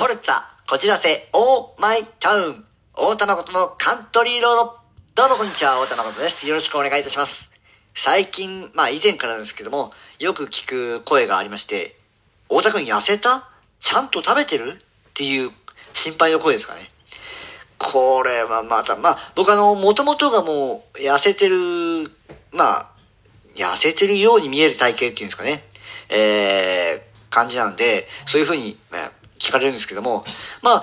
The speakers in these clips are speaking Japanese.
ポルツァ、こじらせ、オーマイタウン、大田誠のカントリーロード。どうもこんにちは、大田誠です。よろしくお願いいたします。最近、まあ以前からですけども、よく聞く声がありまして、大田くん痩せた？ちゃんと食べてる？っていう心配の声ですかね。これはまた、まあ僕あの、もともとがもう痩せてる、まあ、痩せてるように見える体型っていうんですかね。えー、感じなんで、そういうふうに、まあ聞かれるんですけども、まあ、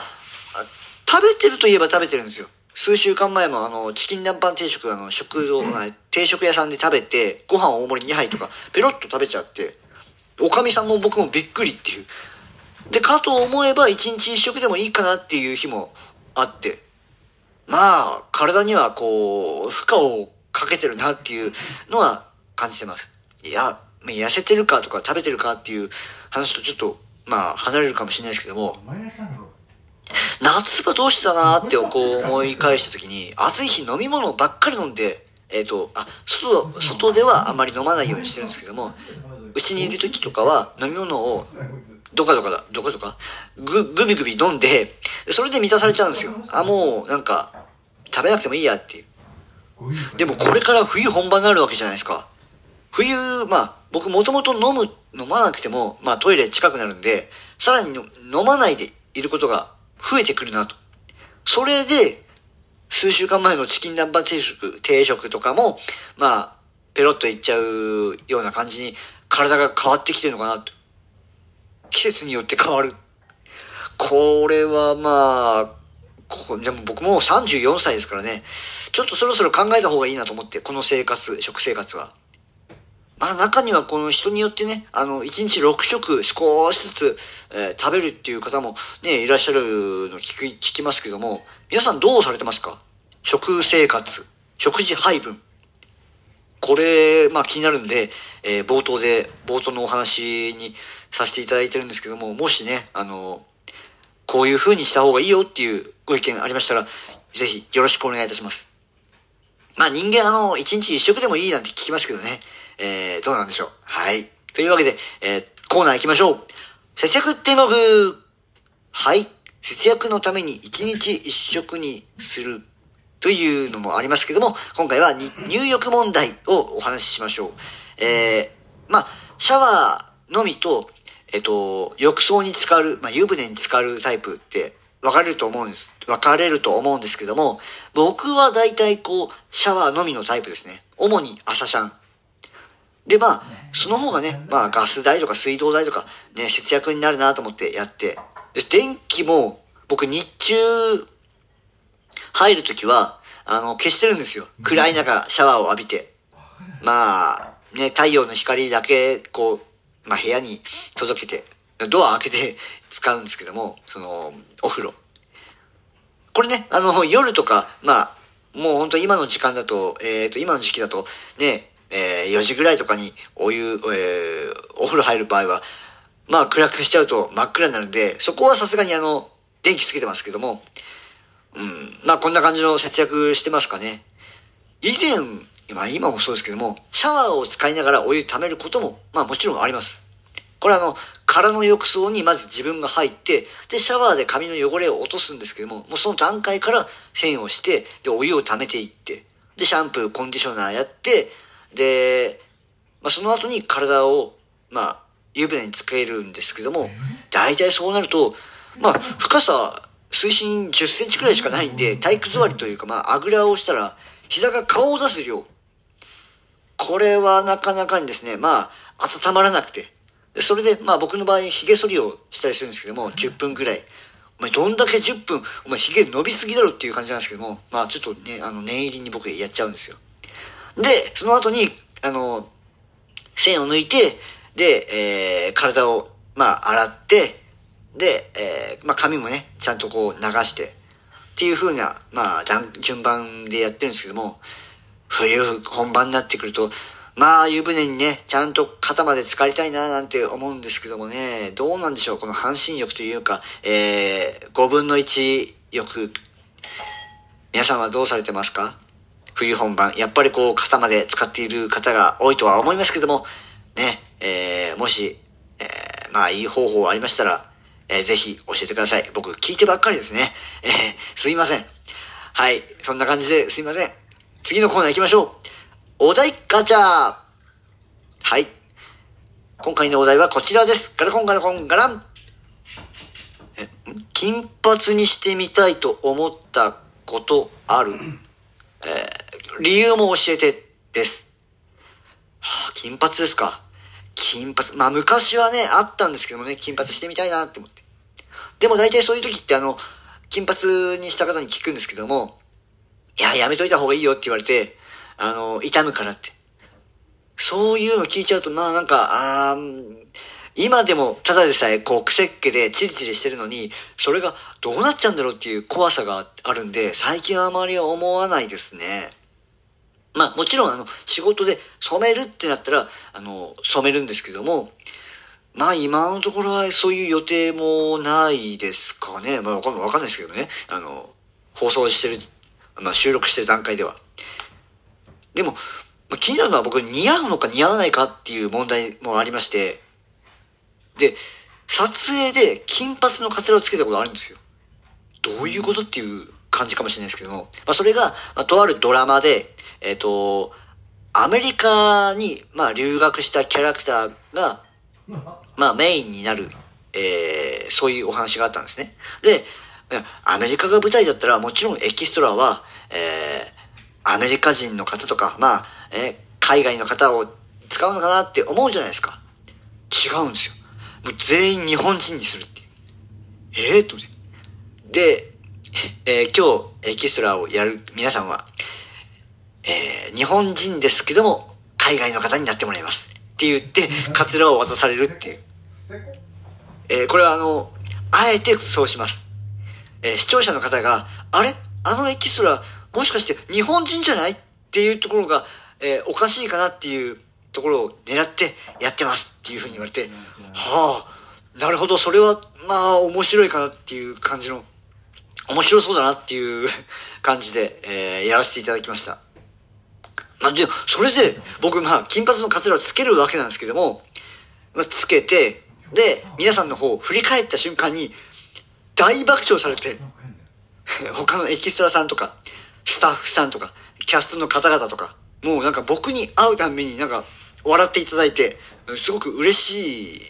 食べてるといえば食べてるんですよ。数週間前もあの、チキン南蛮定食、あの、食堂、定食屋さんで食べて、ご飯大盛り2杯とか、ペロッと食べちゃって、おかみさんも僕もびっくりっていう。で、かと思えば一日一食でもいいかなっていう日もあって、まあ、体にはこう、負荷をかけてるなっていうのは感じてます。いや、痩せてるかとか食べてるかっていう話とちょっと、まあ、離れるかもしれないですけども、夏場どうしてたなーってこう思い返した時に、暑い日飲み物ばっかり飲んで、えっ、と、あ、外、外ではあまり飲まないようにしてるんですけども、うちにいる時とかは飲み物をどかどかだ、どかどか、ぐ、ぐびぐび飲んで、それで満たされちゃうんですよ。あ、もう、なんか、食べなくてもいいやっていう。でもこれから冬本番になるわけじゃないですか。冬、まあ、僕もともと飲む、飲まなくても、まあトイレ近くなるんで、さらに飲まないでいることが増えてくるなと。それで、数週間前のチキン南蛮定食、定食とかも、まあ、ペロッといっちゃうような感じに体が変わってきてるのかなと。季節によって変わる。これはまあ、こでも僕もう34歳ですからね、ちょっとそろそろ考えた方がいいなと思って、この生活、食生活は。まあ中にはこの人によってね、あの、1日6食少しずつ、えー食べるっていう方もね、いらっしゃるの聞き、聞きますけども、皆さんどうされてますか？食生活、食事配分。これ、まあ気になるんで、えー冒頭で、冒頭のお話にさせていただいてるんですけども、もしね、あの、こういう風にした方がいいよっていうご意見ありましたら、ぜひよろしくお願いいたします。まあ人間あの、一日一食でもいいなんて聞きますけどね。えー、どうなんでしょう。はい。というわけで、えー、コーナー行きましょう。節約テーマ部はい。節約のために一日一食にするというのもありますけども、今回は入浴問題をお話ししましょう。えー、まあ、シャワーのみと、えっと、浴槽に浸かる、まあ、湯船に浸かるタイプって分かれると思うんです。分かれると思うんですけども、僕は大体こう、シャワーのみのタイプですね。主に朝シャン。で、まあ、その方がね、まあ、ガス代とか水道代とか、ね、節約になるなと思ってやって。で電気も、僕日中、入るときは、あの、消してるんですよ。暗い中、シャワーを浴びて。まあ、ね、太陽の光だけ、こう、まあ、部屋に届けて、ドア開けて 使うんですけども、その、お風呂。これね、あの、夜とか、まあ、もう本当今の時間だと、えっ、と、今の時期だと、ね、えー4時ぐらいとかにお湯、えーお風呂入る場合は、まあ暗くしちゃうと真っ暗になるんで、そこはさすがにあの、電気つけてますけども、うん、まあこんな感じの節約してますかね。以前、まあ今もそうですけども、シャワーを使いながらお湯溜めることも、まあもちろんあります。これあの、空の浴槽にまず自分が入って、で、シャワーで髪の汚れを落とすんですけども、もうその段階から線をして、で、お湯を溜めていって、で、シャンプー、コンディショナーやって、で、まあその後に体を、まあ、湯船につけるんですけども、大体そうなると、まあ、深さ、水深10センチくらいしかないんで、体育座りというか、まあ、あぐらをしたら、膝が顔を出す量。これはなかなかにですね、まあ、温まらなくて。でそれで、まあ僕の場合、髭剃りをしたりするんですけども、10分くらい。お前どんだけ10分、お前髭伸びすぎだろっていう感じなんですけども、まあちょっとね、あの、念入りに僕やっちゃうんですよ。で、その後に、あの、線を抜いて、で、えー、体を、まあ洗って、で、えー、まあ髪もね、ちゃんとこう流して、っていう風な、まあ、順番でやってるんですけども、冬本番になってくると、まあ湯船にね、ちゃんと肩まで浸かりたいななんて思うんですけどもね、どうなんでしょう、この半身浴というか、えー、5分の1浴、皆さんはどうされてますか？冬本番。やっぱりこう肩まで使っている方が多いとは思いますけども、ね、えー、もし、えー、まあいい方法ありましたら、えー、ぜひ教えてください。僕聞いてばっかりですね。えー、すいません。はい。そんな感じですいません。次のコーナー行きましょう。お題ガチャはい。今回のお題はこちらです。ガラコンガラコンガラン。金髪にしてみたいと思ったことある？えー、理由も教えてです。はあ、金髪ですか。金髪。まあ昔はね、あったんですけどもね、金髪してみたいなって思って。でも大体そういう時ってあの、金髪にした方に聞くんですけども、いや、やめといた方がいいよって言われて、あの、痛むからって。そういうの聞いちゃうと、まあなんか、あ今でもただでさえこう癖っ気でチリチリしてるのに、それがどうなっちゃうんだろうっていう怖さがあるんで、最近はあまり思わないですね。まあもちろんあの仕事で染めるってなったら、あの、染めるんですけども、まあ今のところはそういう予定もないですかね。まあわかんないですけどね。あの、放送してる、まあ収録してる段階では。でも、まあ、気になるのは僕似合うのか似合わないかっていう問題もありまして、で、撮影で金髪のカツラをつけたことあるんですよ。どういうことっていう感じかもしれないですけども、まあ、それが、まあ、とあるドラマで、えっ、ー、と、アメリカに、まあ、留学したキャラクターが、まあ、メインになる、えー、そういうお話があったんですね。で、アメリカが舞台だったら、もちろんエキストラは、えー、アメリカ人の方とか、まあ、えー、海外の方を使うのかなって思うじゃないですか。違うんですよ。もう全員日本人にするっていう。ええー、と思って。で、えー、今日エキストラをやる皆さんは、えー、日本人ですけども、海外の方になってもらいます。って言って、カツラを渡されるっていう。えー、これはあの、あえてそうします。えー、視聴者の方が、あれ？あのエキストラ、もしかして日本人じゃない？っていうところが、えー、おかしいかなっていうところを狙ってやってますっていうふうに言われて、はあ、なるほど、それは、まあ、面白いかなっていう感じの、面白そうだなっていう 感じで、えー、やらせていただきました。まあ、で、それで、僕、まあ、金髪のカツラをつけるわけなんですけども、まあ、つけて、で、皆さんの方を振り返った瞬間に、大爆笑されて、他のエキストラさんとか、スタッフさんとか、キャストの方々とか、もうなんか僕に会うためになんか笑っていただいて、すごく嬉しい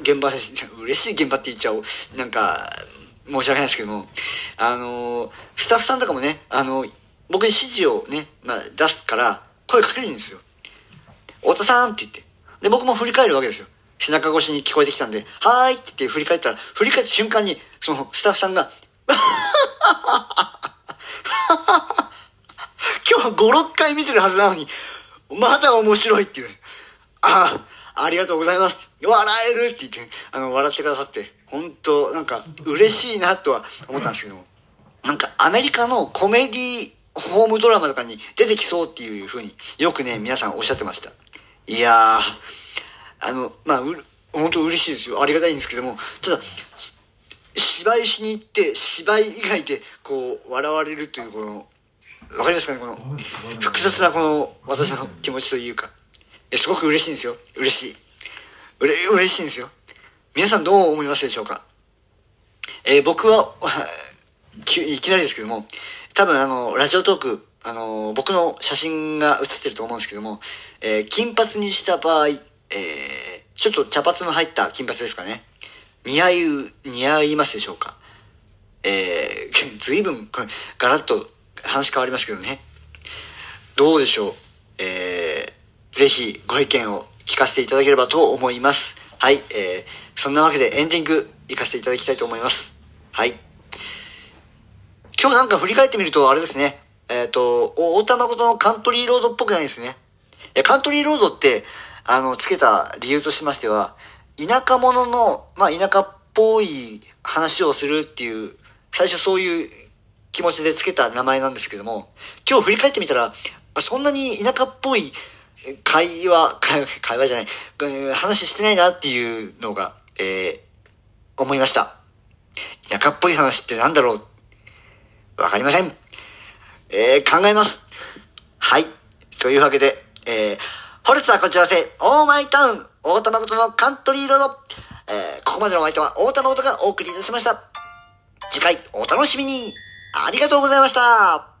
現場です。嬉しい現場って言っちゃう。なんか、申し訳ないですけども、あの、スタッフさんとかもね、あの、僕に指示をね、まあ、出すから、声かけるんですよ。太田さんって言って。で、僕も振り返るわけですよ。背中越しに聞こえてきたんで、はーいって言って振り返ったら、振り返った瞬間に、そのスタッフさんが、今日5、6回見てるはずなのに、まだ面白いっていう。ああ、ありがとうございます。笑えるって言って、あの、笑ってくださって、本当なんか、嬉しいなとは思ったんですけども、なんか、アメリカのコメディホームドラマとかに出てきそうっていうふうによくね、皆さんおっしゃってました。いやー、あの、まあ、う、本当嬉しいですよ。ありがたいんですけども、ただ、芝居しに行って、芝居以外で、こう、笑われるという、この、わかりますかね？この、複雑なこの、私の気持ちというか。すごく嬉しいんですよ。嬉しい。うれ、嬉しいんですよ。皆さんどう思いますでしょうか？えー、僕は、いきなりですけども、多分あの、ラジオトーク、あの、僕の写真が写ってると思うんですけども、えー、金髪にした場合、えー、ちょっと茶髪の入った金髪ですかね。似合い、似合いますでしょうかえー、随分、ガラッと話変わりますけどね。どうでしょうえー、ぜひご意見を聞かせていただければと思います。はい、えー、そんなわけでエンディング行かせていただきたいと思います。はい。今日なんか振り返ってみると、あれですね。えっ、ー、と、大田誠のカントリーロードっぽくないですね。え、カントリーロードって、あの、つけた理由としましては、田舎者の、まあ、田舎っぽい話をするっていう、最初そういう気持ちでつけた名前なんですけども、今日振り返ってみたら、そんなに田舎っぽい会話、会話じゃない、話してないなっていうのが、えー、思いました。田舎っぽい話ってなんだろうわかりません。えー、考えます。はい。というわけで、えー、ホルスターこちらせ、オーマイタウン、大田誠のカントリーロード、えーここまでのお相手は大田誠がお送りいたしました。次回お楽しみにありがとうございました